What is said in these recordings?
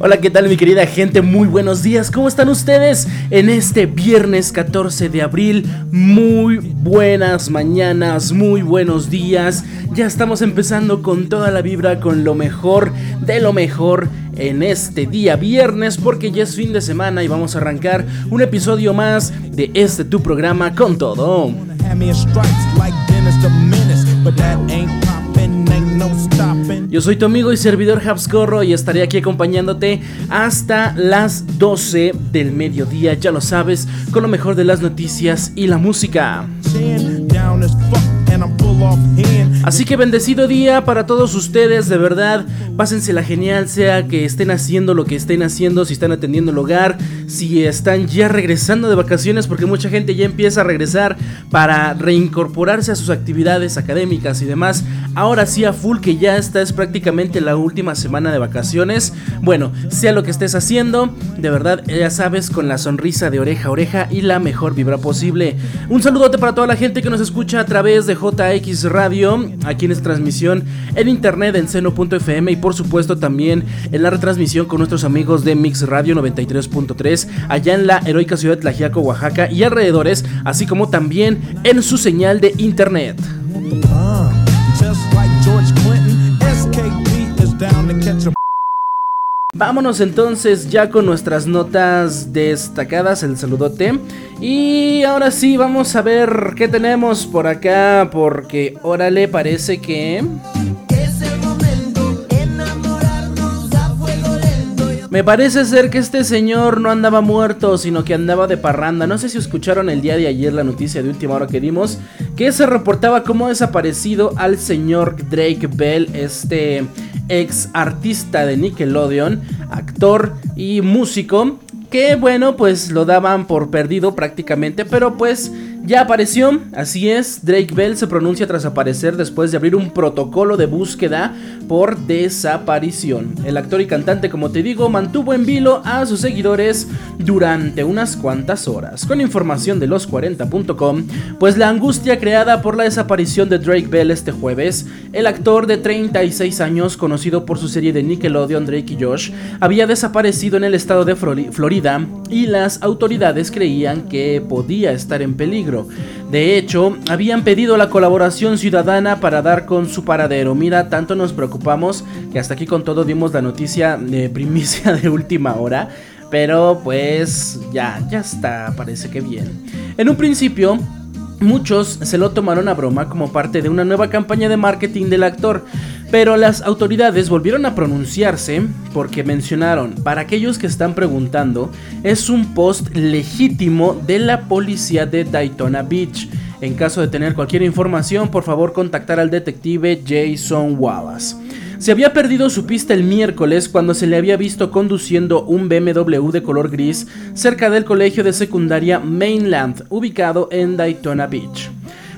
Hola, ¿qué tal mi querida gente? Muy buenos días, ¿cómo están ustedes? En este viernes 14 de abril, muy buenas mañanas, muy buenos días. Ya estamos empezando con toda la vibra, con lo mejor de lo mejor en este día viernes, porque ya es fin de semana y vamos a arrancar un episodio más de este tu programa con todo. Yo soy tu amigo y servidor Habscorro y estaré aquí acompañándote hasta las 12 del mediodía, ya lo sabes, con lo mejor de las noticias y la música. Así que bendecido día para todos ustedes, de verdad, pásensela genial, sea que estén haciendo lo que estén haciendo, si están atendiendo el hogar, si están ya regresando de vacaciones, porque mucha gente ya empieza a regresar para reincorporarse a sus actividades académicas y demás. Ahora sí a full que ya esta es prácticamente la última semana de vacaciones. Bueno, sea lo que estés haciendo, de verdad, ya sabes, con la sonrisa de oreja a oreja y la mejor vibra posible. Un saludote para toda la gente que nos escucha a través de JX Radio, aquí en esta transmisión en internet en seno.fm y por supuesto también en la retransmisión con nuestros amigos de Mix Radio 93.3 allá en la heroica ciudad de Tlajiaco, Oaxaca y alrededores, así como también en su señal de internet. Vámonos entonces ya con nuestras notas destacadas, el saludote. Y ahora sí, vamos a ver qué tenemos por acá, porque órale, parece que... Me parece ser que este señor no andaba muerto, sino que andaba de parranda. No sé si escucharon el día de ayer la noticia de última hora que dimos, que se reportaba como desaparecido al señor Drake Bell, este ex artista de Nickelodeon, actor y músico, que bueno, pues lo daban por perdido prácticamente, pero pues ya apareció, así es, Drake Bell se pronuncia tras aparecer después de abrir un protocolo de búsqueda por desaparición. El actor y cantante, como te digo, mantuvo en vilo a sus seguidores durante unas cuantas horas. Con información de los40.com, pues la angustia creada por la desaparición de Drake Bell este jueves, el actor de 36 años, conocido por su serie de Nickelodeon Drake y Josh, había desaparecido en el estado de Flori- Florida y las autoridades creían que podía estar en peligro. De hecho, habían pedido la colaboración ciudadana para dar con su paradero. Mira, tanto nos preocupamos que hasta aquí con todo dimos la noticia de primicia de última hora. Pero pues ya, ya está, parece que bien. En un principio, Muchos se lo tomaron a broma como parte de una nueva campaña de marketing del actor, pero las autoridades volvieron a pronunciarse porque mencionaron, para aquellos que están preguntando, es un post legítimo de la policía de Daytona Beach. En caso de tener cualquier información, por favor contactar al detective Jason Wallace. Se había perdido su pista el miércoles cuando se le había visto conduciendo un BMW de color gris cerca del colegio de secundaria Mainland, ubicado en Daytona Beach.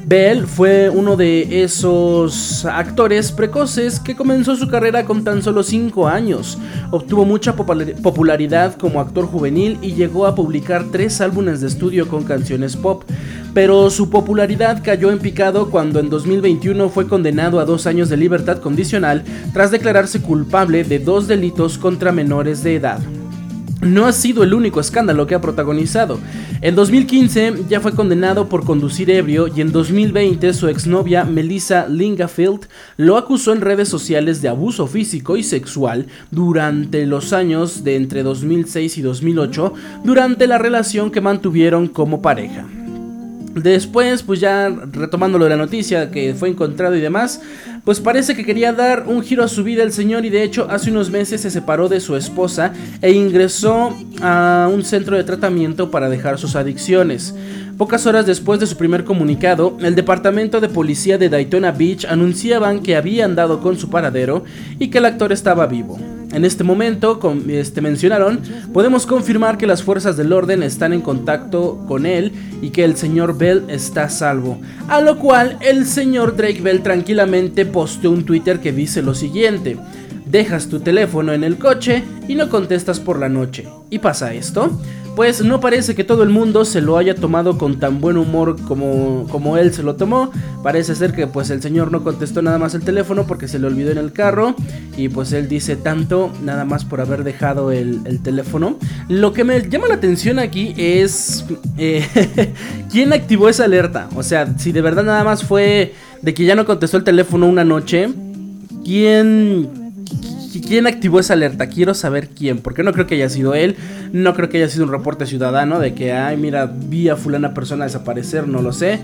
Bell fue uno de esos actores precoces que comenzó su carrera con tan solo 5 años. Obtuvo mucha popula- popularidad como actor juvenil y llegó a publicar tres álbumes de estudio con canciones pop. Pero su popularidad cayó en picado cuando en 2021 fue condenado a dos años de libertad condicional tras declararse culpable de dos delitos contra menores de edad. No ha sido el único escándalo que ha protagonizado. En 2015 ya fue condenado por conducir ebrio y en 2020 su exnovia Melissa Lingafield lo acusó en redes sociales de abuso físico y sexual durante los años de entre 2006 y 2008 durante la relación que mantuvieron como pareja. Después, pues ya retomando lo de la noticia que fue encontrado y demás, pues parece que quería dar un giro a su vida el señor y de hecho hace unos meses se separó de su esposa e ingresó a un centro de tratamiento para dejar sus adicciones. Pocas horas después de su primer comunicado, el departamento de policía de Daytona Beach anunciaban que habían dado con su paradero y que el actor estaba vivo. En este momento, como este, mencionaron, podemos confirmar que las fuerzas del orden están en contacto con él y que el señor Bell está salvo. A lo cual el señor Drake Bell tranquilamente posteó un Twitter que dice lo siguiente. Dejas tu teléfono en el coche y no contestas por la noche. ¿Y pasa esto? Pues no parece que todo el mundo se lo haya tomado con tan buen humor como, como él se lo tomó. Parece ser que pues el señor no contestó nada más el teléfono porque se le olvidó en el carro y pues él dice tanto nada más por haber dejado el, teléfono. Lo que me llama la atención aquí es eh, quién activó esa alerta. O sea, si de verdad nada más fue de que ya no contestó el teléfono una noche, ¿quién ¿Quién activó esa alerta? Quiero saber quién, porque no creo que haya sido él, no creo que haya sido un reporte ciudadano de que, ay, mira, vi a fulana persona desaparecer, no lo sé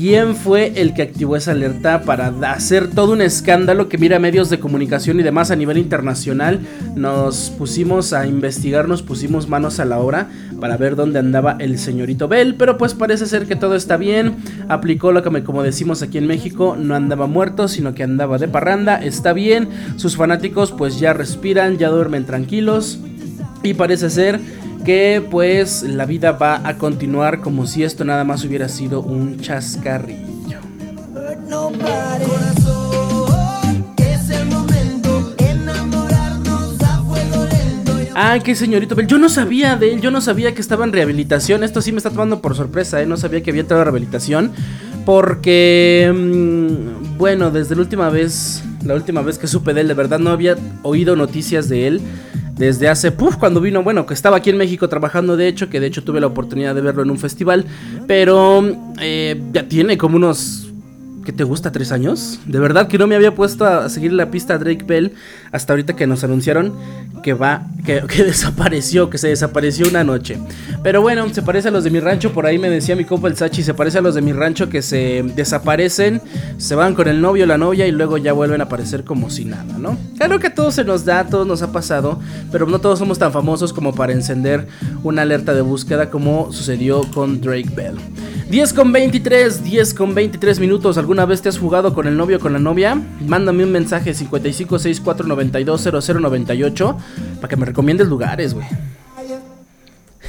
quién fue el que activó esa alerta para hacer todo un escándalo que mira medios de comunicación y demás a nivel internacional. Nos pusimos a investigar, nos pusimos manos a la obra para ver dónde andaba el señorito Bell, pero pues parece ser que todo está bien. Aplicó lo que como decimos aquí en México, no andaba muerto, sino que andaba de parranda, está bien. Sus fanáticos pues ya respiran, ya duermen tranquilos y parece ser que pues la vida va a continuar como si esto nada más hubiera sido un chascarrillo. Ah, qué señorito Bell. Yo no sabía de él, yo no sabía que estaba en rehabilitación. Esto sí me está tomando por sorpresa, ¿eh? No sabía que había entrado a rehabilitación. Porque, mm, bueno, desde la última vez, la última vez que supe de él, de verdad no había oído noticias de él desde hace, puff, cuando vino, bueno, que estaba aquí en México trabajando, de hecho, que de hecho tuve la oportunidad de verlo en un festival, pero eh, ya tiene como unos ¿qué te gusta? ¿Tres años? De verdad que no me había puesto a seguir la pista a Drake Bell hasta ahorita que nos anunciaron que va, que, desapareció, que se desapareció una noche. Pero bueno, se parece a los de mi rancho, por ahí me decía mi compa el Sachi, se parece a los de mi rancho que se desaparecen, se van con el novio o la novia y luego ya vuelven a aparecer como si nada, ¿no? Claro que a todos se nos da, a todos nos ha pasado, pero no todos somos tan famosos como para encender una alerta de búsqueda como sucedió con Drake Bell. 10 con 23, 10 con 23 minutos. ¿Alguna vez te has jugado con el novio o con la novia? Mándame un mensaje 5564920098 para que me recomiendes lugares, güey.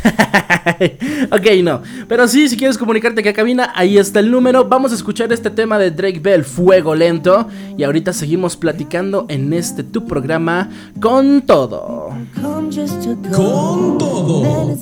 ok, no. Pero sí, si quieres comunicarte que a cabina, ahí está el número. Vamos a escuchar este tema de Drake Bell, Fuego Lento. Y ahorita seguimos platicando en este tu programa con todo. Con todo.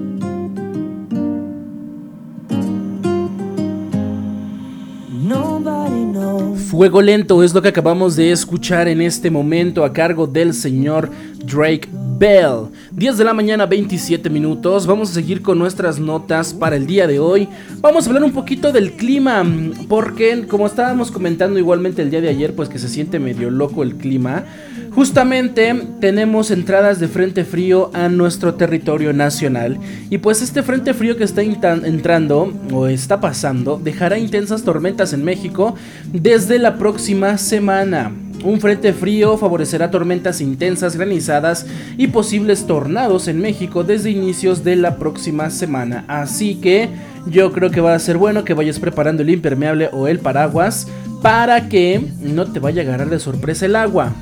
Fuego Lento es lo que acabamos de escuchar en este momento a cargo del señor Drake Bell. 10 de la mañana, 27 minutos. Vamos a seguir con nuestras notas para el día de hoy. Vamos a hablar un poquito del clima, porque como estábamos comentando igualmente el día de ayer, pues que se siente medio loco el clima. Justamente tenemos entradas de frente frío a nuestro territorio nacional y pues este frente frío que está entrando o está pasando dejará intensas tormentas en México desde la próxima semana. Un frente frío favorecerá tormentas intensas, granizadas y posibles tornados en México desde inicios de la próxima semana. Así que yo creo que va a ser bueno que vayas preparando el impermeable o el paraguas para que no te vaya a agarrar de sorpresa el agua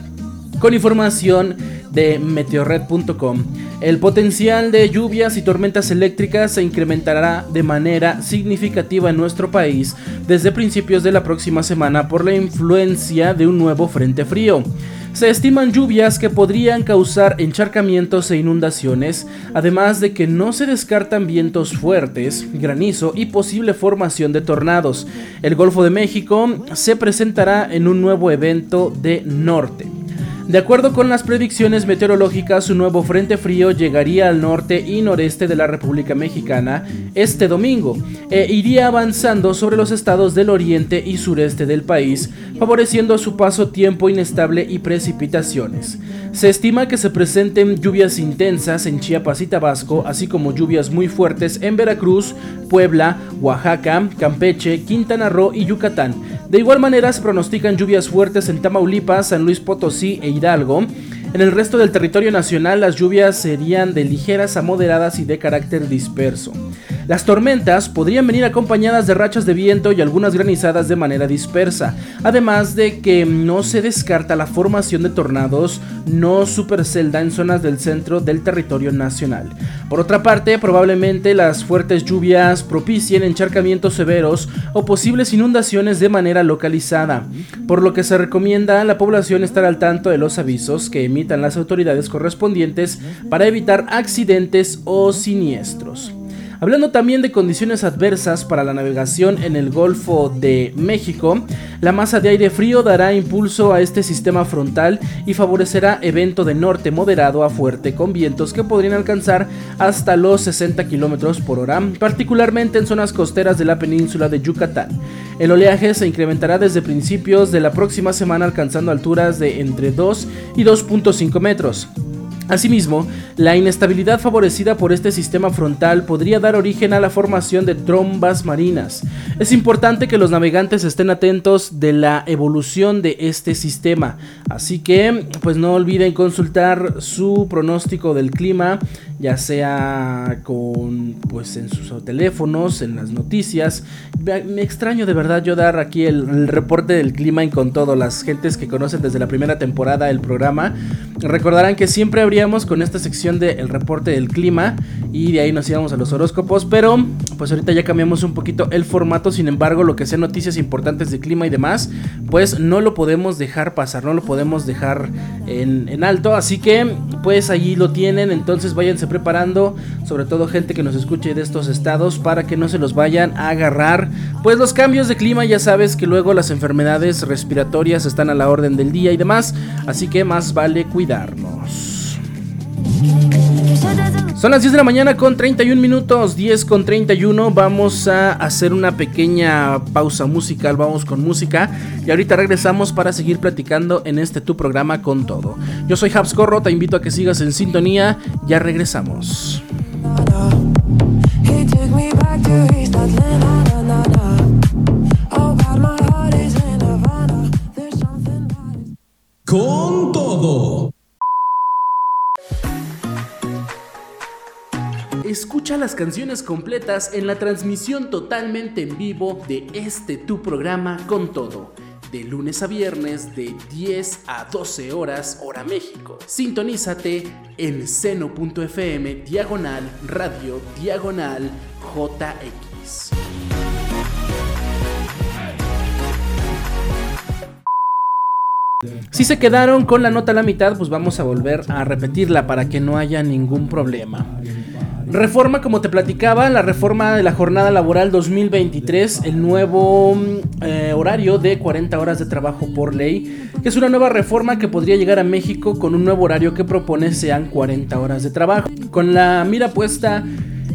con información de meteorred.com. El potencial de lluvias y tormentas eléctricas se incrementará de manera significativa en nuestro país desde principios de la próxima semana por la influencia de un nuevo frente frío. Se estiman lluvias que podrían causar encharcamientos e inundaciones, además de que no se descartan vientos fuertes, granizo y posible formación de tornados. El Golfo de México se presentará en un nuevo evento de norte. De acuerdo con las predicciones meteorológicas, un nuevo frente frío llegaría al norte y noreste de la República Mexicana este domingo e iría avanzando sobre los estados del oriente y sureste del país, favoreciendo a su paso tiempo inestable y precipitaciones. Se estima que se presenten lluvias intensas en Chiapas y Tabasco, así como lluvias muy fuertes en Veracruz, Puebla, Oaxaca, Campeche, Quintana Roo y Yucatán. De igual manera se pronostican lluvias fuertes en Tamaulipas, San Luis Potosí e Hidalgo. En el resto del territorio nacional las lluvias serían de ligeras a moderadas y de carácter disperso. Las tormentas podrían venir acompañadas de rachas de viento y algunas granizadas de manera dispersa, además de que no se descarta la formación de tornados no supercelda en zonas del centro del territorio nacional. Por otra parte, probablemente las fuertes lluvias propicien encharcamientos severos o posibles inundaciones de manera localizada, por lo que se recomienda a la población estar al tanto de los avisos que emitan las autoridades correspondientes para evitar accidentes o siniestros. Hablando también de condiciones adversas para la navegación en el Golfo de México, la masa de aire frío dará impulso a este sistema frontal y favorecerá evento de norte moderado a fuerte con vientos que podrían alcanzar hasta los 60 km por hora, particularmente en zonas costeras de la península de Yucatán. El oleaje se incrementará desde principios de la próxima semana alcanzando alturas de entre 2 y 2.5 metros. Asimismo, la inestabilidad favorecida por este sistema frontal podría dar origen a la formación de trombas marinas. Es importante que los navegantes estén atentos de la evolución de este sistema, así que pues no olviden consultar su pronóstico del clima, ya sea con pues en sus teléfonos, en las noticias. Me extraño de verdad yo dar aquí el, el reporte del clima y con todo las gentes que conocen desde la primera temporada el programa recordarán que siempre habría con esta sección del reporte del clima y de ahí nos íbamos a los horóscopos, pero pues ahorita ya cambiamos un poquito el formato, sin embargo lo que sea noticias importantes de clima y demás, pues no lo podemos dejar pasar, no lo podemos dejar en, en alto, así que pues allí lo tienen, entonces váyanse preparando, sobre todo gente que nos escuche de estos estados, para que no se los vayan a agarrar, pues los cambios de clima ya sabes que luego las enfermedades respiratorias están a la orden del día y demás, así que más vale cuidarnos. Son las 10 de la mañana con 31 minutos, 10 con 31. Vamos a hacer una pequeña pausa musical, vamos con música. Y ahorita regresamos para seguir platicando en este tu programa con todo. Yo soy Habs Corro, te invito a que sigas en sintonía. Ya regresamos. Con Escucha las canciones completas en la transmisión totalmente en vivo de este tu programa con todo. De lunes a viernes de 10 a 12 horas hora México. Sintonízate en seno.fm diagonal radio diagonal JX. Si se quedaron con la nota a la mitad, pues vamos a volver a repetirla para que no haya ningún problema. Reforma, como te platicaba, la reforma de la jornada laboral 2023, el nuevo eh, horario de 40 horas de trabajo por ley, que es una nueva reforma que podría llegar a México con un nuevo horario que propone sean 40 horas de trabajo. Con la mira puesta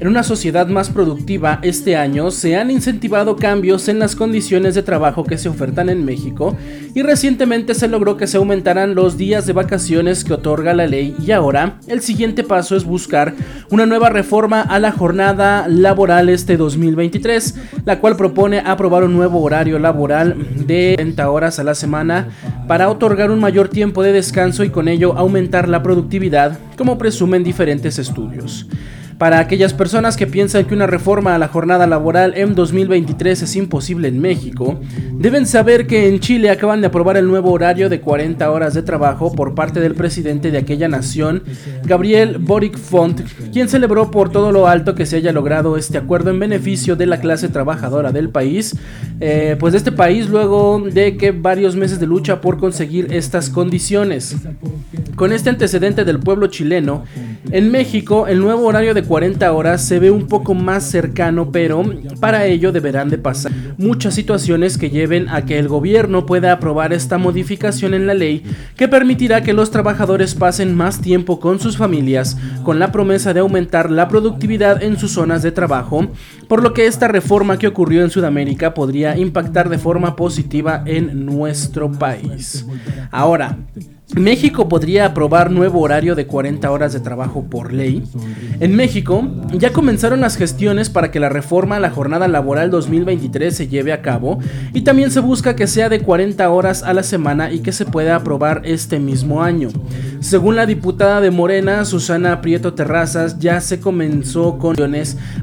en una sociedad más productiva este año se han incentivado cambios en las condiciones de trabajo que se ofertan en México y recientemente se logró que se aumentaran los días de vacaciones que otorga la ley y ahora el siguiente paso es buscar una nueva reforma a la jornada laboral este 2023, la cual propone aprobar un nuevo horario laboral de 30 horas a la semana para otorgar un mayor tiempo de descanso y con ello aumentar la productividad como presumen diferentes estudios. Para aquellas personas que piensan que una reforma a la jornada laboral en 2023 es imposible en México, deben saber que en Chile acaban de aprobar el nuevo horario de 40 horas de trabajo por parte del presidente de aquella nación, Gabriel Boric Font, quien celebró por todo lo alto que se haya logrado este acuerdo en beneficio de la clase trabajadora del país, eh, pues de este país luego de que varios meses de lucha por conseguir estas condiciones. Con este antecedente del pueblo chileno, en México el nuevo horario de 40 horas se ve un poco más cercano, pero para ello deberán de pasar muchas situaciones que lleven a que el gobierno pueda aprobar esta modificación en la ley que permitirá que los trabajadores pasen más tiempo con sus familias, con la promesa de aumentar la productividad en sus zonas de trabajo, por lo que esta reforma que ocurrió en Sudamérica podría impactar de forma positiva en nuestro país. Ahora, México podría aprobar nuevo horario de 40 horas de trabajo por ley. En México ya comenzaron las gestiones para que la reforma a la jornada laboral 2023 se lleve a cabo y también se busca que sea de 40 horas a la semana y que se pueda aprobar este mismo año. Según la diputada de Morena, Susana Prieto Terrazas, ya se comenzó con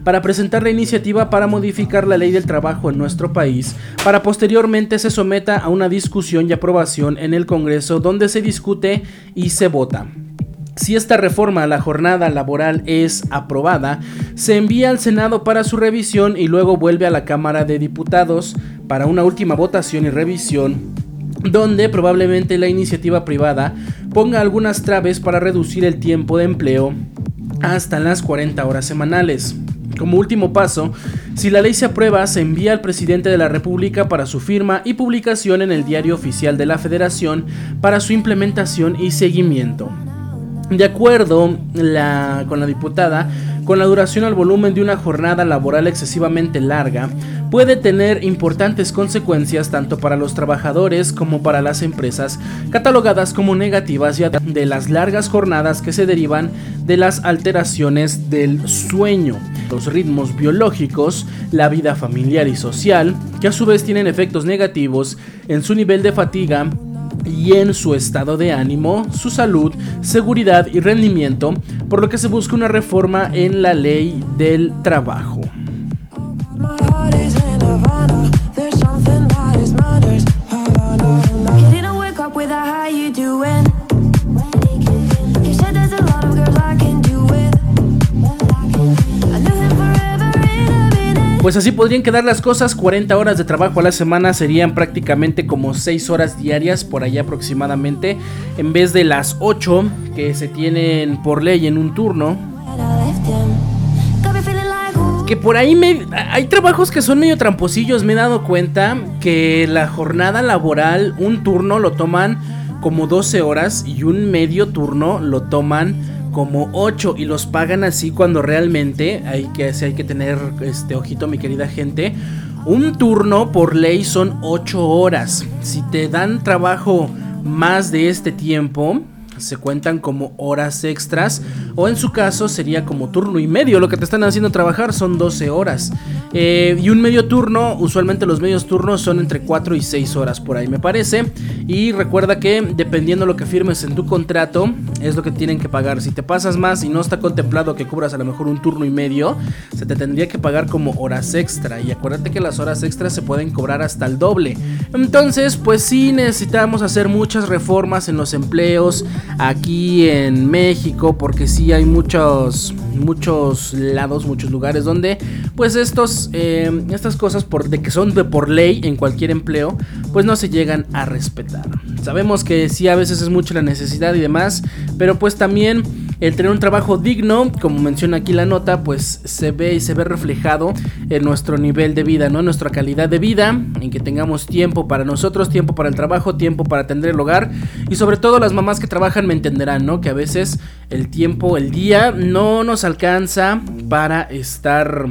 para presentar la iniciativa para modificar la ley del trabajo en nuestro país, para posteriormente se someta a una discusión y aprobación en el Congreso donde se discute y se vota. Si esta reforma a la jornada laboral es aprobada, se envía al Senado para su revisión y luego vuelve a la Cámara de Diputados para una última votación y revisión donde probablemente la iniciativa privada ponga algunas traves para reducir el tiempo de empleo hasta las 40 horas semanales. Como último paso, si la ley se aprueba, se envía al presidente de la República para su firma y publicación en el Diario Oficial de la Federación para su implementación y seguimiento. De acuerdo con la diputada, con la duración al volumen de una jornada laboral excesivamente larga, puede tener importantes consecuencias tanto para los trabajadores como para las empresas, catalogadas como negativas ya de las largas jornadas que se derivan de las alteraciones del sueño, los ritmos biológicos, la vida familiar y social, que a su vez tienen efectos negativos en su nivel de fatiga, y en su estado de ánimo, su salud, seguridad y rendimiento, por lo que se busca una reforma en la ley del trabajo. Pues así podrían quedar las cosas, 40 horas de trabajo a la semana serían prácticamente como 6 horas diarias por allá aproximadamente, en vez de las 8 que se tienen por ley en un turno. Que por ahí me, hay trabajos que son medio tramposillos, me he dado cuenta que la jornada laboral, un turno lo toman como 12 horas y un medio turno lo toman como 8 y los pagan así cuando realmente hay que, hay que tener este ojito mi querida gente. Un turno por ley son 8 horas. Si te dan trabajo más de este tiempo, se cuentan como horas extras o en su caso sería como turno y medio. Lo que te están haciendo trabajar son 12 horas. Eh, y un medio turno, usualmente los medios turnos son entre 4 y 6 horas por ahí me parece. Y recuerda que dependiendo lo que firmes en tu contrato es lo que tienen que pagar. Si te pasas más y no está contemplado que cubras a lo mejor un turno y medio, se te tendría que pagar como horas extra. Y acuérdate que las horas extras se pueden cobrar hasta el doble. Entonces, pues sí necesitamos hacer muchas reformas en los empleos aquí en México porque sí hay muchos muchos lados, muchos lugares donde pues estos eh, estas cosas por de que son de por ley en cualquier empleo pues no se llegan a respetar. Sabemos que sí a veces es mucho la necesidad y demás, pero pues también el tener un trabajo digno, como menciona aquí la nota, pues se ve y se ve reflejado en nuestro nivel de vida, ¿no? En nuestra calidad de vida, en que tengamos tiempo para nosotros, tiempo para el trabajo, tiempo para atender el hogar y sobre todo las mamás que trabajan me entenderán, ¿no? Que a veces el tiempo, el día no nos alcanza para estar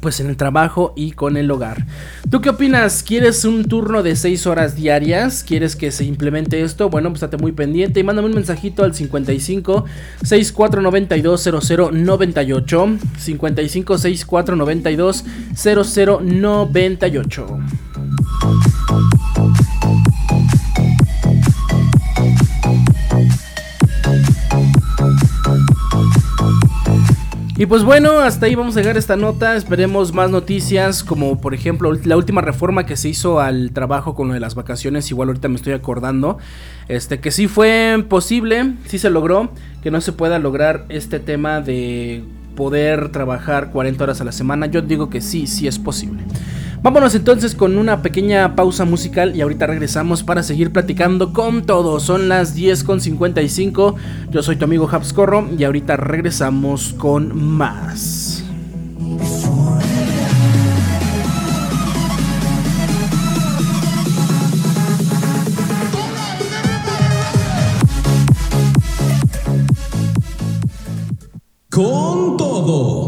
pues en el trabajo y con el hogar. ¿Tú qué opinas? ¿Quieres un turno de 6 horas diarias? ¿Quieres que se implemente esto? Bueno, pues estate muy pendiente y mándame un mensajito al 55 6492 0098 55 6492 0098 Y pues bueno, hasta ahí vamos a dejar esta nota. Esperemos más noticias, como por ejemplo la última reforma que se hizo al trabajo con lo de las vacaciones. Igual ahorita me estoy acordando. Este, que sí fue posible, sí se logró. Que no se pueda lograr este tema de poder trabajar 40 horas a la semana. Yo digo que sí, sí es posible. Vámonos entonces con una pequeña pausa musical y ahorita regresamos para seguir platicando con todo. Son las 10.55. Yo soy tu amigo Habscorro y ahorita regresamos con más. Con todo.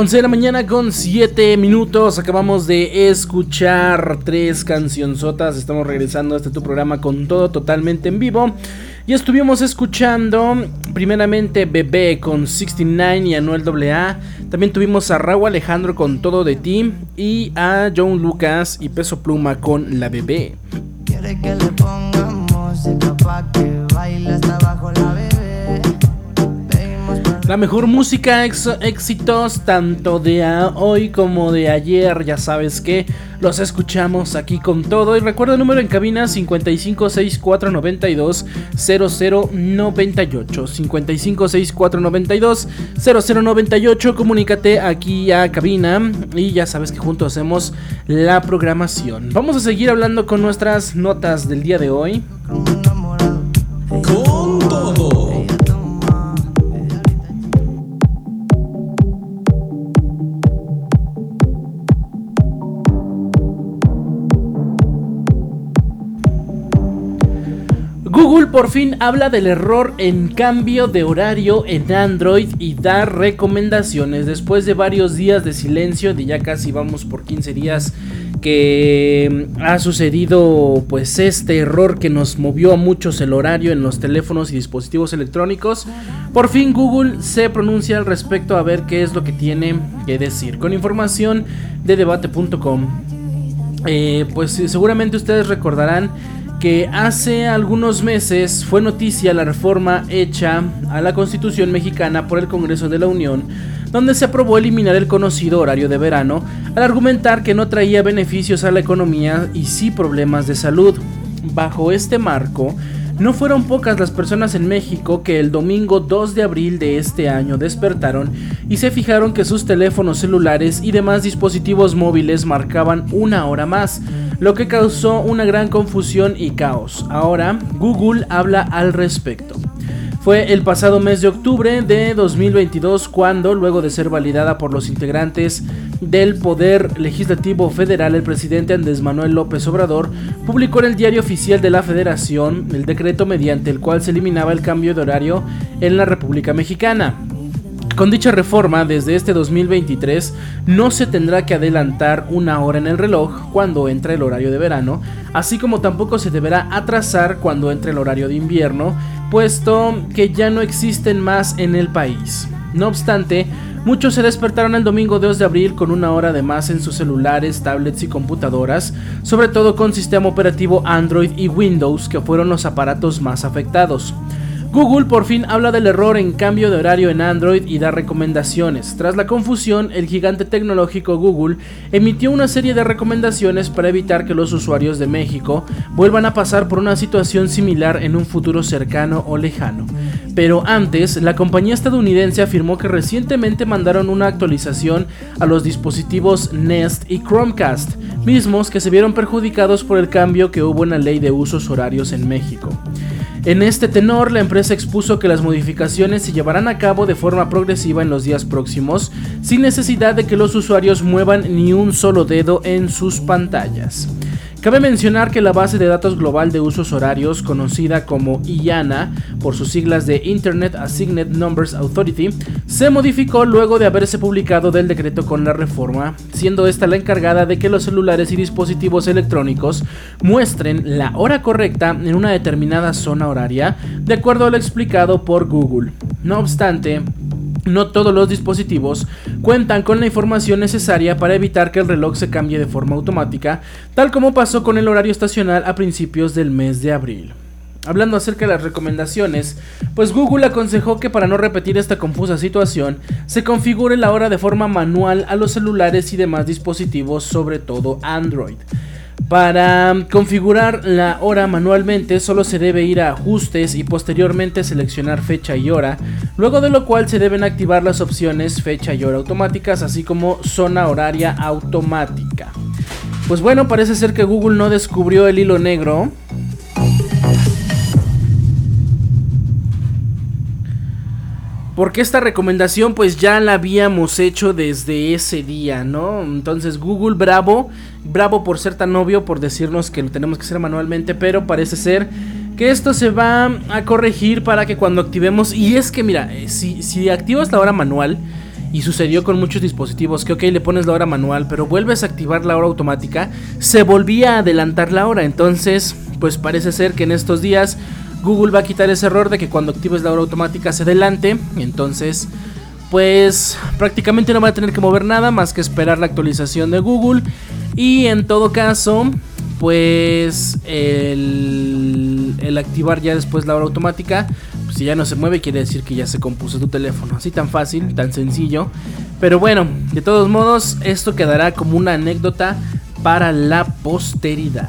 11 de la mañana con 7 minutos. Acabamos de escuchar tres cancionzotas. Estamos regresando a este tu programa con todo totalmente en vivo. Y estuvimos escuchando primeramente Bebé con 69 y Anuel AA. También tuvimos a Raúl Alejandro con Todo de Ti. Y a John Lucas y Peso Pluma con La Bebé. Quiere que le ponga música pa' que baile hasta abajo la. La mejor música, ex- éxitos tanto de hoy como de ayer, ya sabes que los escuchamos aquí con todo. Y recuerda el número en cabina 556492 0098. 556492 0098. Comunícate aquí a cabina y ya sabes que juntos hacemos la programación. Vamos a seguir hablando con nuestras notas del día de hoy. Por fin habla del error en cambio de horario en Android y da recomendaciones después de varios días de silencio, de ya casi vamos por 15 días que mm, ha sucedido pues este error que nos movió a muchos el horario en los teléfonos y dispositivos electrónicos. Por fin Google se pronuncia al respecto a ver qué es lo que tiene que decir. Con información de debate.com. Eh, pues seguramente ustedes recordarán que hace algunos meses fue noticia la reforma hecha a la Constitución mexicana por el Congreso de la Unión, donde se aprobó eliminar el conocido horario de verano, al argumentar que no traía beneficios a la economía y sí problemas de salud. Bajo este marco, no fueron pocas las personas en México que el domingo 2 de abril de este año despertaron y se fijaron que sus teléfonos celulares y demás dispositivos móviles marcaban una hora más, lo que causó una gran confusión y caos. Ahora, Google habla al respecto. Fue el pasado mes de octubre de 2022 cuando, luego de ser validada por los integrantes del Poder Legislativo Federal, el presidente Andrés Manuel López Obrador publicó en el Diario Oficial de la Federación el decreto mediante el cual se eliminaba el cambio de horario en la República Mexicana. Con dicha reforma, desde este 2023 no se tendrá que adelantar una hora en el reloj cuando entra el horario de verano, así como tampoco se deberá atrasar cuando entre el horario de invierno, puesto que ya no existen más en el país. No obstante, muchos se despertaron el domingo 2 de abril con una hora de más en sus celulares, tablets y computadoras, sobre todo con sistema operativo Android y Windows, que fueron los aparatos más afectados. Google por fin habla del error en cambio de horario en Android y da recomendaciones. Tras la confusión, el gigante tecnológico Google emitió una serie de recomendaciones para evitar que los usuarios de México vuelvan a pasar por una situación similar en un futuro cercano o lejano. Pero antes, la compañía estadounidense afirmó que recientemente mandaron una actualización a los dispositivos Nest y Chromecast, mismos que se vieron perjudicados por el cambio que hubo en la ley de usos horarios en México. En este tenor, la empresa expuso que las modificaciones se llevarán a cabo de forma progresiva en los días próximos, sin necesidad de que los usuarios muevan ni un solo dedo en sus pantallas. Cabe mencionar que la base de datos global de usos horarios, conocida como IANA por sus siglas de Internet Assigned Numbers Authority, se modificó luego de haberse publicado del decreto con la reforma, siendo esta la encargada de que los celulares y dispositivos electrónicos muestren la hora correcta en una determinada zona horaria, de acuerdo a lo explicado por Google. No obstante, no todos los dispositivos cuentan con la información necesaria para evitar que el reloj se cambie de forma automática, tal como pasó con el horario estacional a principios del mes de abril. Hablando acerca de las recomendaciones, pues Google aconsejó que para no repetir esta confusa situación, se configure la hora de forma manual a los celulares y demás dispositivos, sobre todo Android. Para configurar la hora manualmente solo se debe ir a ajustes y posteriormente seleccionar fecha y hora, luego de lo cual se deben activar las opciones fecha y hora automáticas así como zona horaria automática. Pues bueno, parece ser que Google no descubrió el hilo negro. Porque esta recomendación pues ya la habíamos hecho desde ese día, ¿no? Entonces Google, bravo, bravo por ser tan obvio, por decirnos que lo tenemos que hacer manualmente, pero parece ser que esto se va a corregir para que cuando activemos, y es que mira, eh, si, si activas la hora manual, y sucedió con muchos dispositivos que ok le pones la hora manual pero vuelves a activar la hora automática se volvía a adelantar la hora entonces pues parece ser que en estos días Google va a quitar ese error de que cuando actives la hora automática se adelante. Entonces pues prácticamente no va a tener que mover nada más que esperar la actualización de Google. Y en todo caso pues el, el activar ya después la hora automática pues si ya no se mueve quiere decir que ya se compuso tu teléfono. Así tan fácil tan sencillo. Pero bueno de todos modos esto quedará como una anécdota para la posteridad.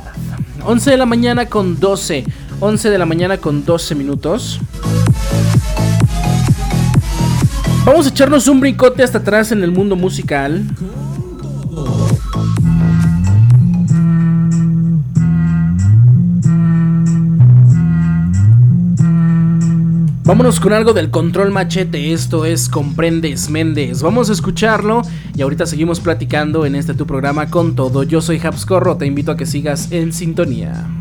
11 de la mañana con 12 11 de la mañana con 12 minutos Vamos a echarnos un brincote hasta atrás en el mundo musical. Vámonos con algo del control machete, esto es Comprendes Méndez. Vamos a escucharlo y ahorita seguimos platicando en este tu programa con todo. Yo soy Habscorro, te invito a que sigas en sintonía.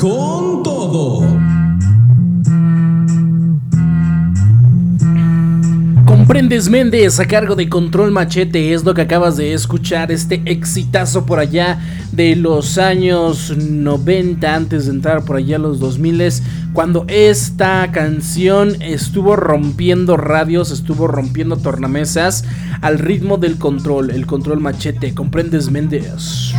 Con todo. Comprendes Méndez a cargo de Control Machete es lo que acabas de escuchar, este exitazo por allá de los años 90 antes de entrar por allá a los 2000 cuando esta canción estuvo rompiendo radios, estuvo rompiendo tornamesas al ritmo del control, el control machete, comprendes Méndez.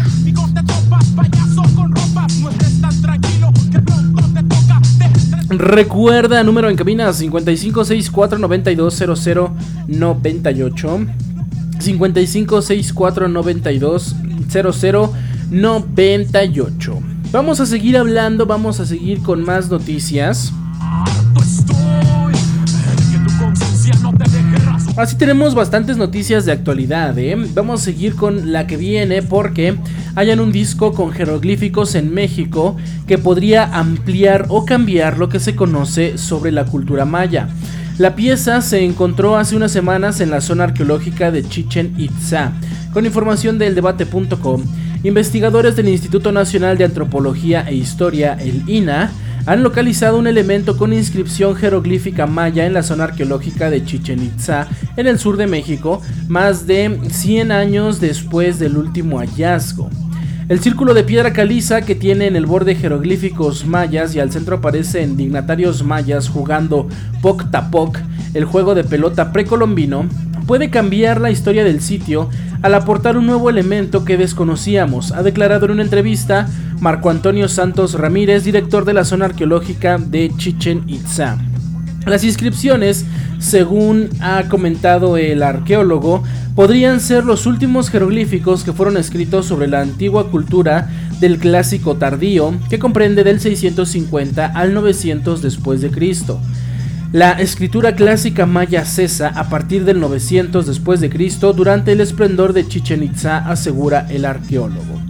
Recuerda, número en cabina 5564920098. 5564920098. Vamos a seguir hablando, vamos a seguir con más noticias. Así tenemos bastantes noticias de actualidad, ¿eh? Vamos a seguir con la que viene porque hayan un disco con jeroglíficos en México que podría ampliar o cambiar lo que se conoce sobre la cultura maya. La pieza se encontró hace unas semanas en la zona arqueológica de Chichen Itza. Con información del debate.com, investigadores del Instituto Nacional de Antropología e Historia, el INA, han localizado un elemento con inscripción jeroglífica maya en la zona arqueológica de Chichen Itza, en el sur de México, más de 100 años después del último hallazgo. El círculo de piedra caliza que tiene en el borde jeroglíficos mayas y al centro aparecen dignatarios mayas jugando Poc Tapoc, el juego de pelota precolombino, puede cambiar la historia del sitio al aportar un nuevo elemento que desconocíamos, ha declarado en una entrevista Marco Antonio Santos Ramírez, director de la zona arqueológica de Chichen Itza. Las inscripciones, según ha comentado el arqueólogo, podrían ser los últimos jeroglíficos que fueron escritos sobre la antigua cultura del clásico tardío, que comprende del 650 al 900 después de Cristo. La escritura clásica maya cesa a partir del 900 después de Cristo durante el esplendor de Chichen Itza, asegura el arqueólogo.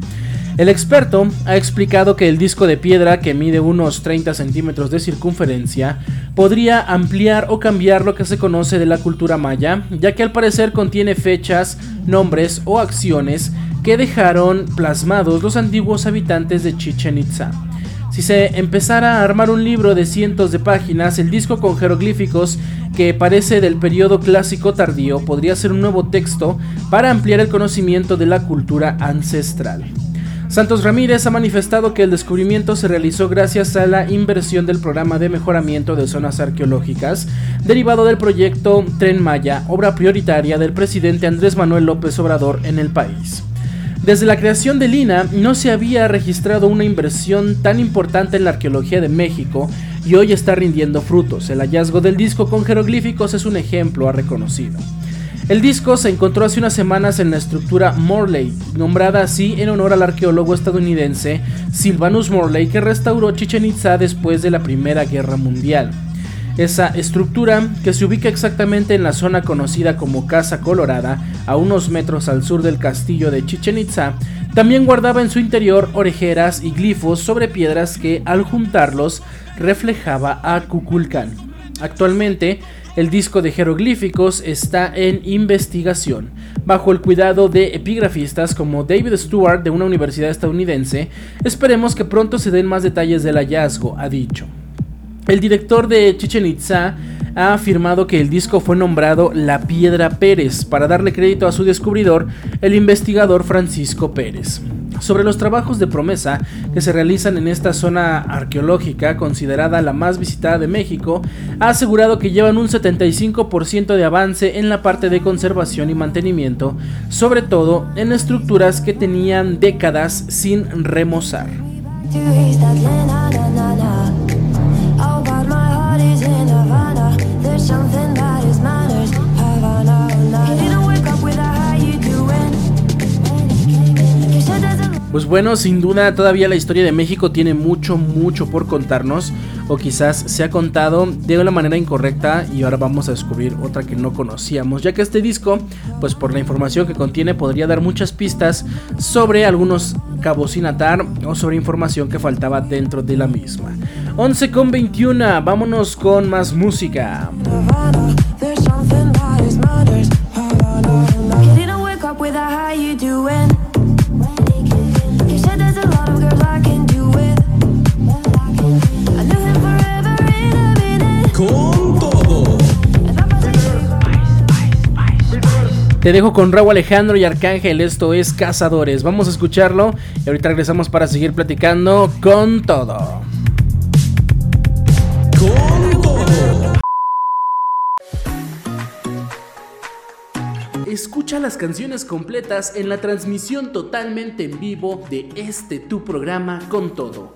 El experto ha explicado que el disco de piedra, que mide unos 30 centímetros de circunferencia, podría ampliar o cambiar lo que se conoce de la cultura maya, ya que al parecer contiene fechas, nombres o acciones que dejaron plasmados los antiguos habitantes de Chichen Itza. Si se empezara a armar un libro de cientos de páginas, el disco con jeroglíficos que parece del periodo clásico tardío podría ser un nuevo texto para ampliar el conocimiento de la cultura ancestral. Santos Ramírez ha manifestado que el descubrimiento se realizó gracias a la inversión del programa de mejoramiento de zonas arqueológicas, derivado del proyecto Tren Maya, obra prioritaria del presidente Andrés Manuel López Obrador en el país. Desde la creación del INA no se había registrado una inversión tan importante en la arqueología de México y hoy está rindiendo frutos. El hallazgo del disco con jeroglíficos es un ejemplo a reconocido. El disco se encontró hace unas semanas en la estructura Morley, nombrada así en honor al arqueólogo estadounidense Sylvanus Morley que restauró Chichen Itza después de la Primera Guerra Mundial. Esa estructura, que se ubica exactamente en la zona conocida como Casa Colorada, a unos metros al sur del castillo de Chichen Itza, también guardaba en su interior orejeras y glifos sobre piedras que, al juntarlos, reflejaba a Kukulkan. Actualmente, el disco de jeroglíficos está en investigación, bajo el cuidado de epigrafistas como David Stewart de una universidad estadounidense. Esperemos que pronto se den más detalles del hallazgo, ha dicho. El director de Chichen Itza ha afirmado que el disco fue nombrado La Piedra Pérez para darle crédito a su descubridor, el investigador Francisco Pérez. Sobre los trabajos de promesa que se realizan en esta zona arqueológica, considerada la más visitada de México, ha asegurado que llevan un 75% de avance en la parte de conservación y mantenimiento, sobre todo en estructuras que tenían décadas sin remozar. Pues bueno, sin duda todavía la historia de México tiene mucho, mucho por contarnos. O quizás se ha contado de una manera incorrecta y ahora vamos a descubrir otra que no conocíamos. Ya que este disco, pues por la información que contiene, podría dar muchas pistas sobre algunos cabos sin atar o sobre información que faltaba dentro de la misma. 11 con 21, vámonos con más música. Te dejo con Raúl Alejandro y Arcángel, esto es Cazadores. Vamos a escucharlo y ahorita regresamos para seguir platicando con todo. Con todo. Escucha las canciones completas en la transmisión totalmente en vivo de este tu programa con todo.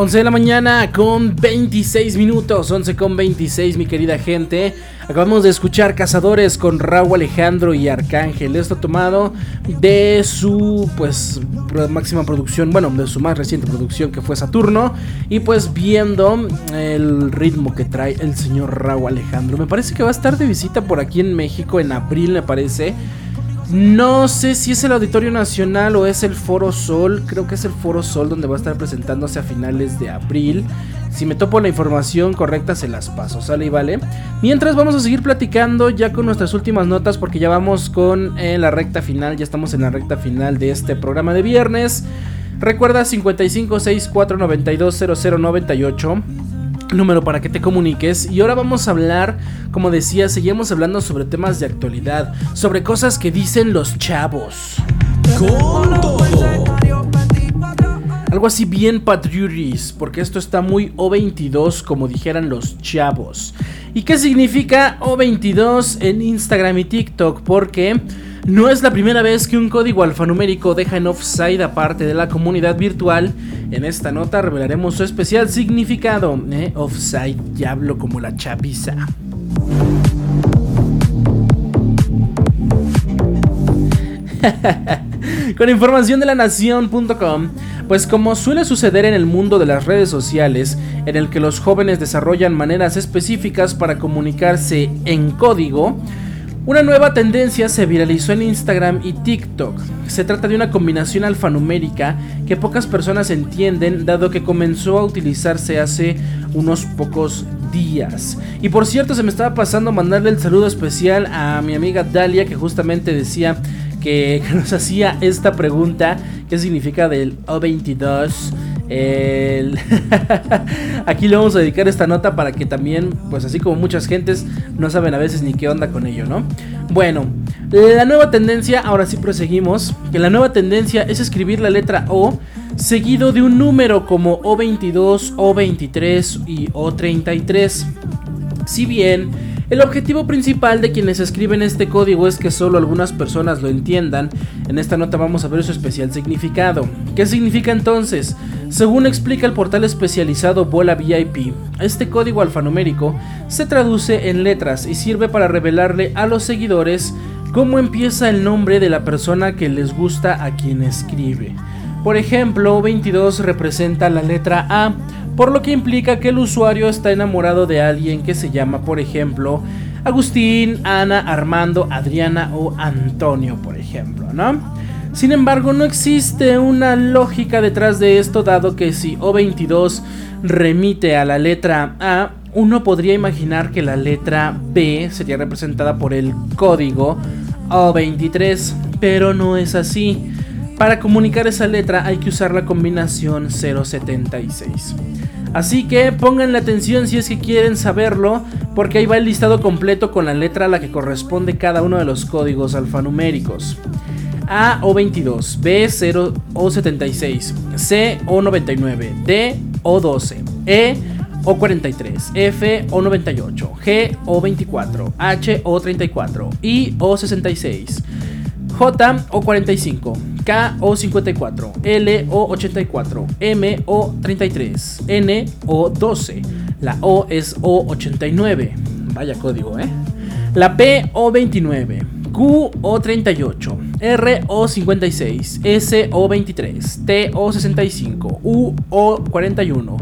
11 de la mañana con 26 minutos, 11 con 26 mi querida gente. Acabamos de escuchar Cazadores con Raúl Alejandro y Arcángel. Esto tomado de su pues máxima producción, bueno, de su más reciente producción que fue Saturno. Y pues viendo el ritmo que trae el señor Raúl Alejandro. Me parece que va a estar de visita por aquí en México en abril, me parece. No sé si es el Auditorio Nacional o es el Foro Sol. Creo que es el Foro Sol donde va a estar presentándose a finales de abril. Si me topo la información correcta se las paso, sale y vale. Mientras vamos a seguir platicando ya con nuestras últimas notas porque ya vamos con eh, la recta final, ya estamos en la recta final de este programa de viernes. Recuerda 5564920098 número para que te comuniques y ahora vamos a hablar, como decía, seguimos hablando sobre temas de actualidad, sobre cosas que dicen los chavos. Con todo. Algo así bien patriotis, porque esto está muy O22 como dijeran los chavos. ¿Y qué significa O22 en Instagram y TikTok? Porque no es la primera vez que un código alfanumérico deja en offside a parte de la comunidad virtual. En esta nota revelaremos su especial significado. ¿eh? Offside, diablo como la chapiza. Con información de la nación.com, pues como suele suceder en el mundo de las redes sociales, en el que los jóvenes desarrollan maneras específicas para comunicarse en código, una nueva tendencia se viralizó en Instagram y TikTok. Se trata de una combinación alfanumérica que pocas personas entienden dado que comenzó a utilizarse hace unos pocos días. Y por cierto, se me estaba pasando mandarle el saludo especial a mi amiga Dalia que justamente decía que, nos hacía esta pregunta, ¿qué significa del O22? El... Aquí le vamos a dedicar esta nota para que también, pues así como muchas gentes, no saben a veces ni qué onda con ello, ¿no? Bueno, la nueva tendencia, ahora sí proseguimos, que la nueva tendencia es escribir la letra O seguido de un número como O22, O23 y O33. Si bien el objetivo principal de quienes escriben este código es que solo algunas personas lo entiendan. En esta nota vamos a ver su especial significado. ¿Qué significa entonces? Según explica el portal especializado Bola VIP, este código alfanumérico se traduce en letras y sirve para revelarle a los seguidores cómo empieza el nombre de la persona que les gusta a quien escribe. Por ejemplo, 22 representa la letra A, por lo que implica que el usuario está enamorado de alguien que se llama, por ejemplo, Agustín, Ana, Armando, Adriana o Antonio, por ejemplo, ¿no? Sin embargo, no existe una lógica detrás de esto, dado que si O22 remite a la letra A, uno podría imaginar que la letra B sería representada por el código O23, pero no es así. Para comunicar esa letra hay que usar la combinación 076. Así que pónganle atención si es que quieren saberlo, porque ahí va el listado completo con la letra a la que corresponde cada uno de los códigos alfanuméricos. A O22, B 0 O76, C O99, D O12, E O43, F O98, G O24, H O34, I O66. J o 45, K o 54, L o 84, M o 33, N o 12, la O es O 89, vaya código, ¿eh? La P o 29, Q o 38, R o 56, S o 23, T o 65, U o 41,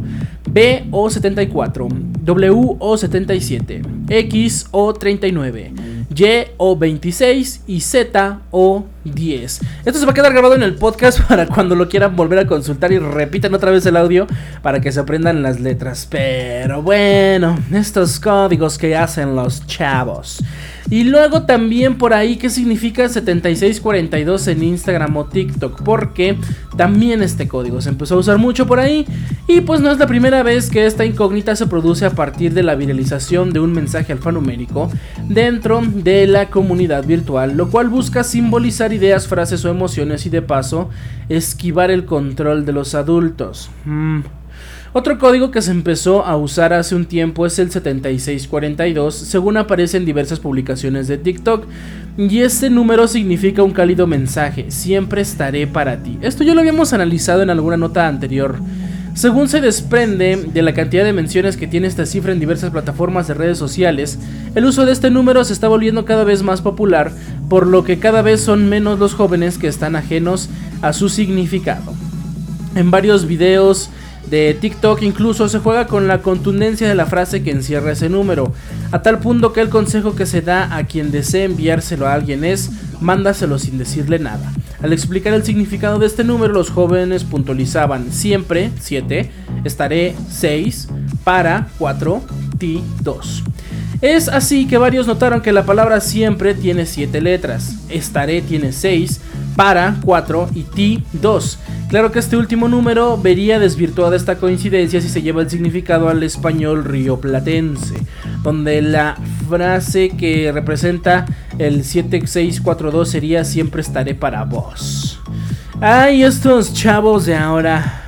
B o 74, W o 77, X o 39. Y o 26 y Z o 10. Esto se va a quedar grabado en el podcast para cuando lo quieran volver a consultar y repitan otra vez el audio para que se aprendan las letras. Pero bueno, estos códigos que hacen los chavos. Y luego también por ahí, ¿qué significa 7642 en Instagram o TikTok? Porque también este código se empezó a usar mucho por ahí. Y pues no es la primera vez que esta incógnita se produce a partir de la viralización de un mensaje alfanumérico dentro de la comunidad virtual, lo cual busca simbolizar ideas, frases o emociones y de paso esquivar el control de los adultos. Mm. Otro código que se empezó a usar hace un tiempo es el 7642, según aparece en diversas publicaciones de TikTok. Y este número significa un cálido mensaje, siempre estaré para ti. Esto ya lo habíamos analizado en alguna nota anterior. Según se desprende de la cantidad de menciones que tiene esta cifra en diversas plataformas de redes sociales, el uso de este número se está volviendo cada vez más popular, por lo que cada vez son menos los jóvenes que están ajenos a su significado. En varios videos de TikTok incluso se juega con la contundencia de la frase que encierra ese número, a tal punto que el consejo que se da a quien desee enviárselo a alguien es mándaselo sin decirle nada. Al explicar el significado de este número, los jóvenes puntualizaban siempre 7, estaré 6, para 4, ti 2. Es así que varios notaron que la palabra siempre tiene 7 letras, estaré tiene 6, para 4 y ti 2. Claro que este último número vería desvirtuada esta coincidencia si se lleva el significado al español rioplatense, donde la frase que representa el 7642 sería siempre estaré para vos. Ay, estos chavos de ahora.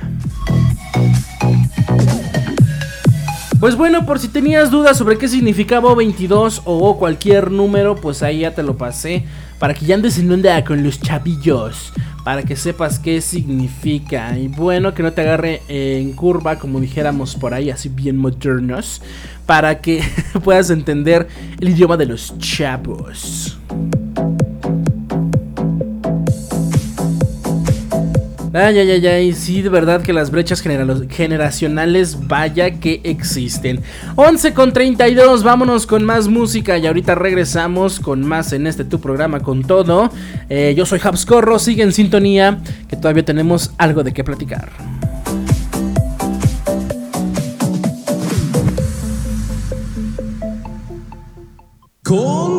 Pues bueno, por si tenías dudas sobre qué significaba 22 o cualquier número, pues ahí ya te lo pasé. Para que ya andes en onda con los chavillos. Para que sepas qué significa. Y bueno, que no te agarre en curva, como dijéramos por ahí, así bien modernos. Para que puedas entender el idioma de los chavos. Ay, ay, ay, ay, sí, de verdad que las brechas generacionales, vaya que existen. 11 con 32, vámonos con más música y ahorita regresamos con más en este tu programa con todo. Eh, yo soy Habscorro, sigue en sintonía, que todavía tenemos algo de qué platicar. Con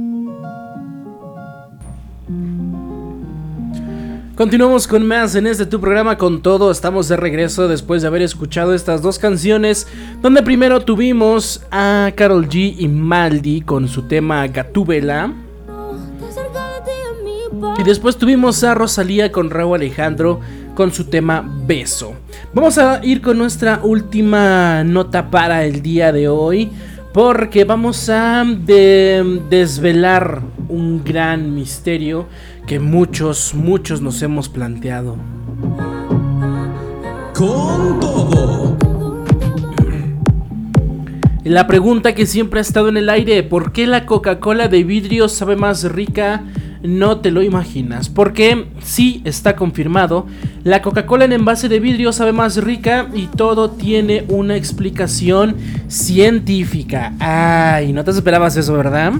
Continuamos con más en este tu programa con todo. Estamos de regreso después de haber escuchado estas dos canciones. Donde primero tuvimos a Carol G y Maldi con su tema Gatúbela. Y después tuvimos a Rosalía con Raúl Alejandro con su tema Beso. Vamos a ir con nuestra última nota para el día de hoy. Porque vamos a desvelar un gran misterio que muchos, muchos nos hemos planteado. Con todo. La pregunta que siempre ha estado en el aire, ¿por qué la Coca-Cola de vidrio sabe más rica? No te lo imaginas, porque sí está confirmado, la Coca-Cola en envase de vidrio sabe más rica y todo tiene una explicación científica. Ay, no te esperabas eso, ¿verdad?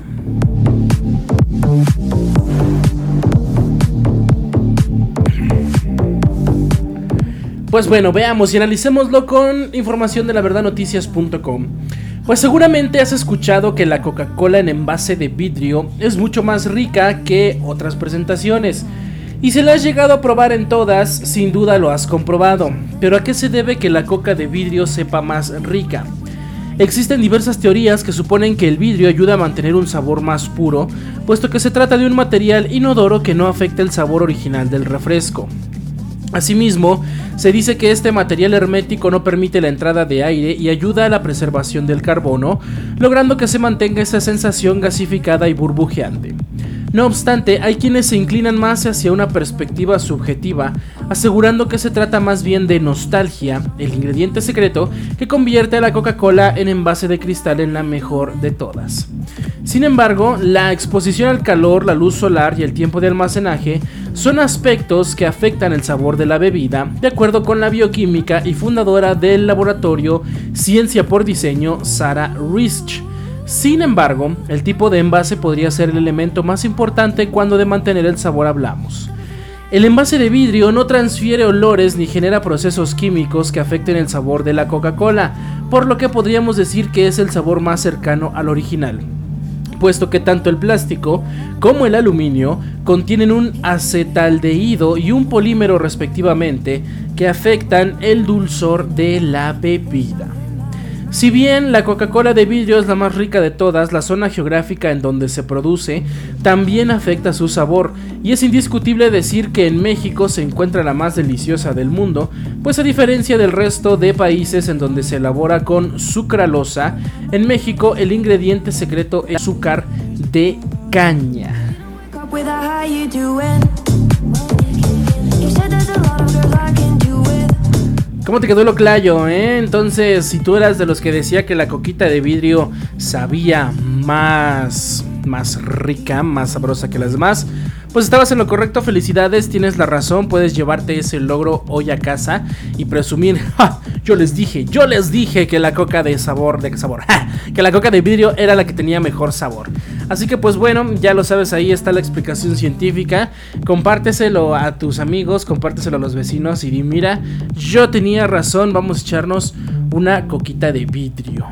Pues bueno, veamos y analicémoslo con información de la verdadnoticias.com. Pues seguramente has escuchado que la Coca-Cola en envase de vidrio es mucho más rica que otras presentaciones. Y si la has llegado a probar en todas, sin duda lo has comprobado. Pero ¿a qué se debe que la coca de vidrio sepa más rica? Existen diversas teorías que suponen que el vidrio ayuda a mantener un sabor más puro, puesto que se trata de un material inodoro que no afecta el sabor original del refresco. Asimismo, se dice que este material hermético no permite la entrada de aire y ayuda a la preservación del carbono, logrando que se mantenga esa sensación gasificada y burbujeante. No obstante, hay quienes se inclinan más hacia una perspectiva subjetiva, asegurando que se trata más bien de nostalgia, el ingrediente secreto que convierte a la Coca-Cola en envase de cristal en la mejor de todas. Sin embargo, la exposición al calor, la luz solar y el tiempo de almacenaje son aspectos que afectan el sabor de la bebida, de acuerdo con la bioquímica y fundadora del laboratorio Ciencia por Diseño, Sarah Rich. Sin embargo, el tipo de envase podría ser el elemento más importante cuando de mantener el sabor hablamos. El envase de vidrio no transfiere olores ni genera procesos químicos que afecten el sabor de la Coca-Cola, por lo que podríamos decir que es el sabor más cercano al original puesto que tanto el plástico como el aluminio contienen un acetaldehído y un polímero respectivamente que afectan el dulzor de la bebida. Si bien la Coca-Cola de vidrio es la más rica de todas, la zona geográfica en donde se produce también afecta su sabor, y es indiscutible decir que en México se encuentra la más deliciosa del mundo, pues a diferencia del resto de países en donde se elabora con sucralosa, en México el ingrediente secreto es azúcar de caña. ¿Cómo te quedó lo clayo, eh? Entonces, si tú eras de los que decía que la coquita de vidrio sabía más, más rica, más sabrosa que las demás, Pues estabas en lo correcto, felicidades, tienes la razón, puedes llevarte ese logro hoy a casa y presumir, ¡Ja! yo les dije, yo les dije que la coca de sabor, de sabor, que la coca de vidrio era la que tenía mejor sabor. Así que pues bueno, ya lo sabes, ahí está la explicación científica, compárteselo a tus amigos, compárteselo a los vecinos y di, mira, yo tenía razón, vamos a echarnos una coquita de vidrio.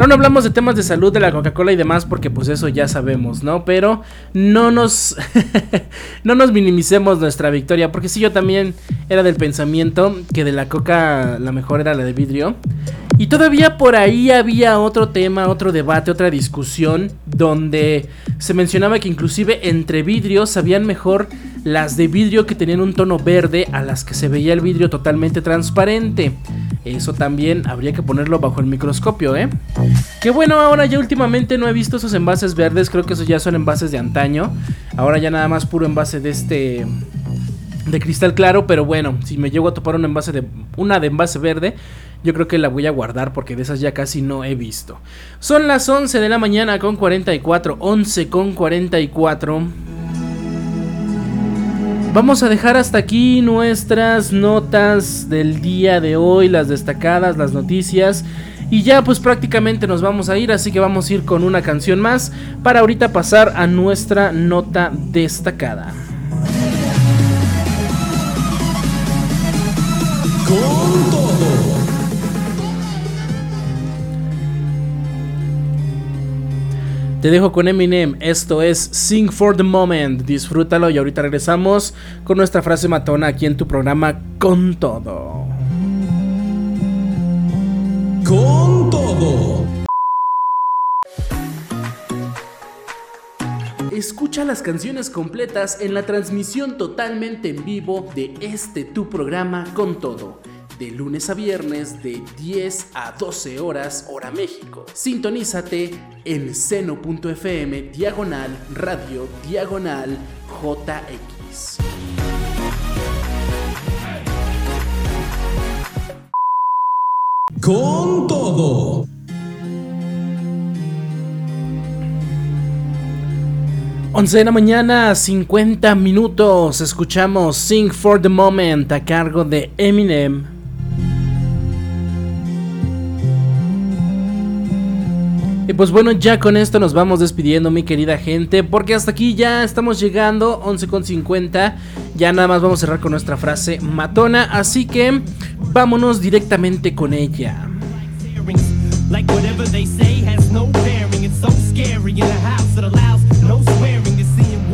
No, no hablamos de temas de salud de la Coca-Cola y demás porque pues eso ya sabemos, ¿no? Pero no nos no nos minimicemos nuestra victoria, porque sí yo también era del pensamiento que de la Coca la mejor era la de vidrio. Y todavía por ahí había otro tema, otro debate, otra discusión donde se mencionaba que inclusive entre vidrios sabían mejor las de vidrio que tenían un tono verde a las que se veía el vidrio totalmente transparente. Eso también habría que ponerlo bajo el microscopio, ¿eh? Que bueno, ahora ya últimamente no he visto esos envases verdes, creo que esos ya son envases de antaño. Ahora ya nada más puro envase de este de cristal claro, pero bueno, si me llego a topar un envase de una de envase verde, yo creo que la voy a guardar porque de esas ya casi no he visto. Son las 11 de la mañana con 44, 11 con 44. Vamos a dejar hasta aquí nuestras notas del día de hoy, las destacadas, las noticias. Y ya pues prácticamente nos vamos a ir, así que vamos a ir con una canción más para ahorita pasar a nuestra nota destacada. Te dejo con Eminem, esto es Sing for the Moment, disfrútalo y ahorita regresamos con nuestra frase matona aquí en tu programa Con todo. Con todo. Escucha las canciones completas en la transmisión totalmente en vivo de este tu programa Con todo. De lunes a viernes de 10 a 12 horas hora México. Sintonízate en seno.fm diagonal radio diagonal JX. Con todo. Once de la mañana, 50 minutos. Escuchamos Sing for the Moment a cargo de Eminem. Y pues bueno, ya con esto nos vamos despidiendo, mi querida gente, porque hasta aquí ya estamos llegando, 11.50. Ya nada más vamos a cerrar con nuestra frase matona, así que vámonos directamente con ella.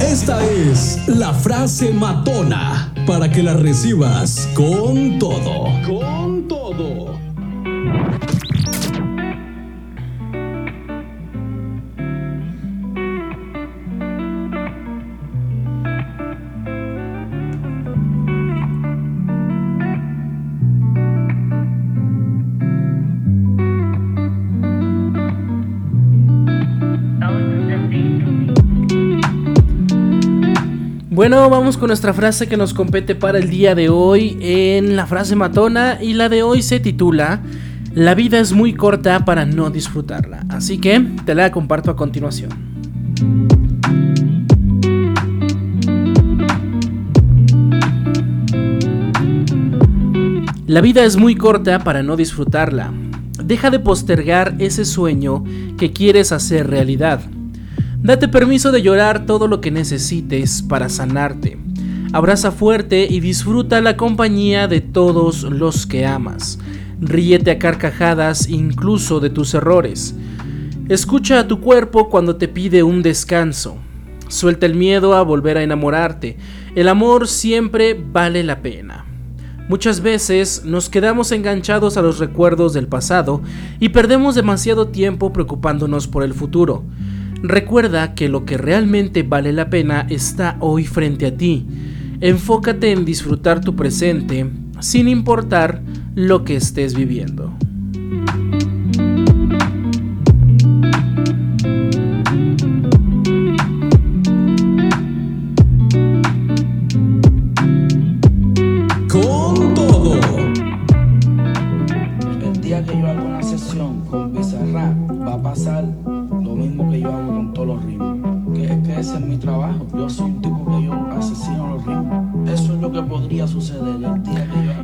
Esta es la frase matona para que la recibas con todo. Con todo. Bueno, vamos con nuestra frase que nos compete para el día de hoy en la frase matona y la de hoy se titula La vida es muy corta para no disfrutarla, así que te la comparto a continuación. La vida es muy corta para no disfrutarla. Deja de postergar ese sueño que quieres hacer realidad. Date permiso de llorar todo lo que necesites para sanarte. Abraza fuerte y disfruta la compañía de todos los que amas. Ríete a carcajadas incluso de tus errores. Escucha a tu cuerpo cuando te pide un descanso. Suelta el miedo a volver a enamorarte. El amor siempre vale la pena. Muchas veces nos quedamos enganchados a los recuerdos del pasado y perdemos demasiado tiempo preocupándonos por el futuro. Recuerda que lo que realmente vale la pena está hoy frente a ti. Enfócate en disfrutar tu presente sin importar lo que estés viviendo.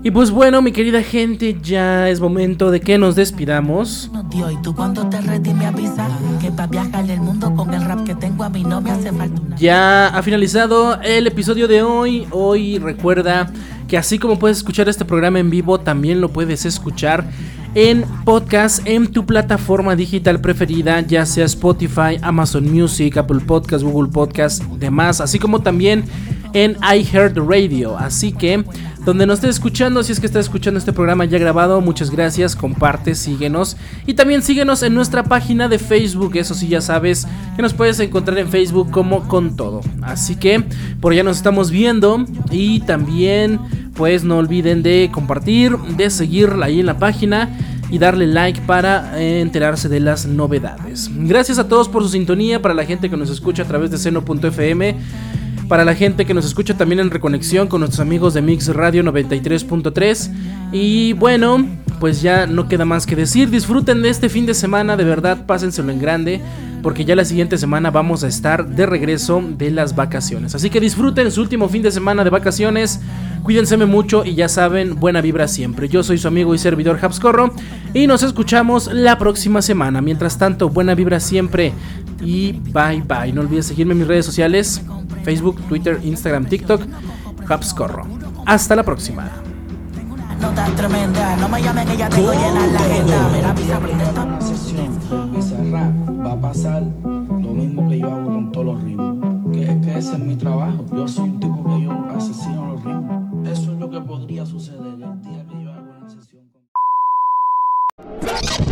Y pues bueno, mi querida gente, ya es momento de que nos despidamos. Tío, y tú cuando te ready me avisas que para viajar el mundo con el rap que tengo a mí no me hace falta una. Ya ha finalizado el episodio de hoy. Hoy recuerda que así como puedes escuchar este programa en vivo, también lo puedes escuchar en podcast en tu plataforma digital preferida, ya sea Spotify, Amazon Music, Apple Podcast, Google Podcast, demás, así como también en iHeartRadio. Así que donde nos estés escuchando, si es que estás escuchando este programa ya grabado, muchas gracias, comparte, síguenos y también síguenos en nuestra página de Facebook, eso sí ya sabes que nos puedes encontrar en Facebook como con todo. Así que por allá nos estamos viendo y también pues no olviden de compartir, de seguir ahí en la página y darle like para enterarse de las novedades. Gracias a todos por su sintonía, para la gente que nos escucha a través de seno.fm. Para la gente que nos escucha también en reconexión con nuestros amigos de Mix Radio 93.3. Y bueno, pues ya no queda más que decir. Disfruten de este fin de semana, de verdad, pásenselo en grande. Porque ya la siguiente semana vamos a estar de regreso de las vacaciones. Así que disfruten su último fin de semana de vacaciones. Cuídense mucho y ya saben, buena vibra siempre. Yo soy su amigo y servidor Habscorro y nos escuchamos la próxima semana. Mientras tanto, buena vibra siempre y bye bye. No olvides seguirme en mis redes sociales, Facebook, Twitter, Instagram, TikTok, Habscorro. Hasta la próxima. Nota tremenda, no me llame que ya tengo llena la agenda. Mira, avisa, prende esto. una sesión, ese rap va a pasar lo mismo que yo hago con todos los ritmos. Que es que ese es mi trabajo. Yo soy un tipo que yo asesino los ritmos. Eso es lo que podría suceder el día que yo hago una sesión con...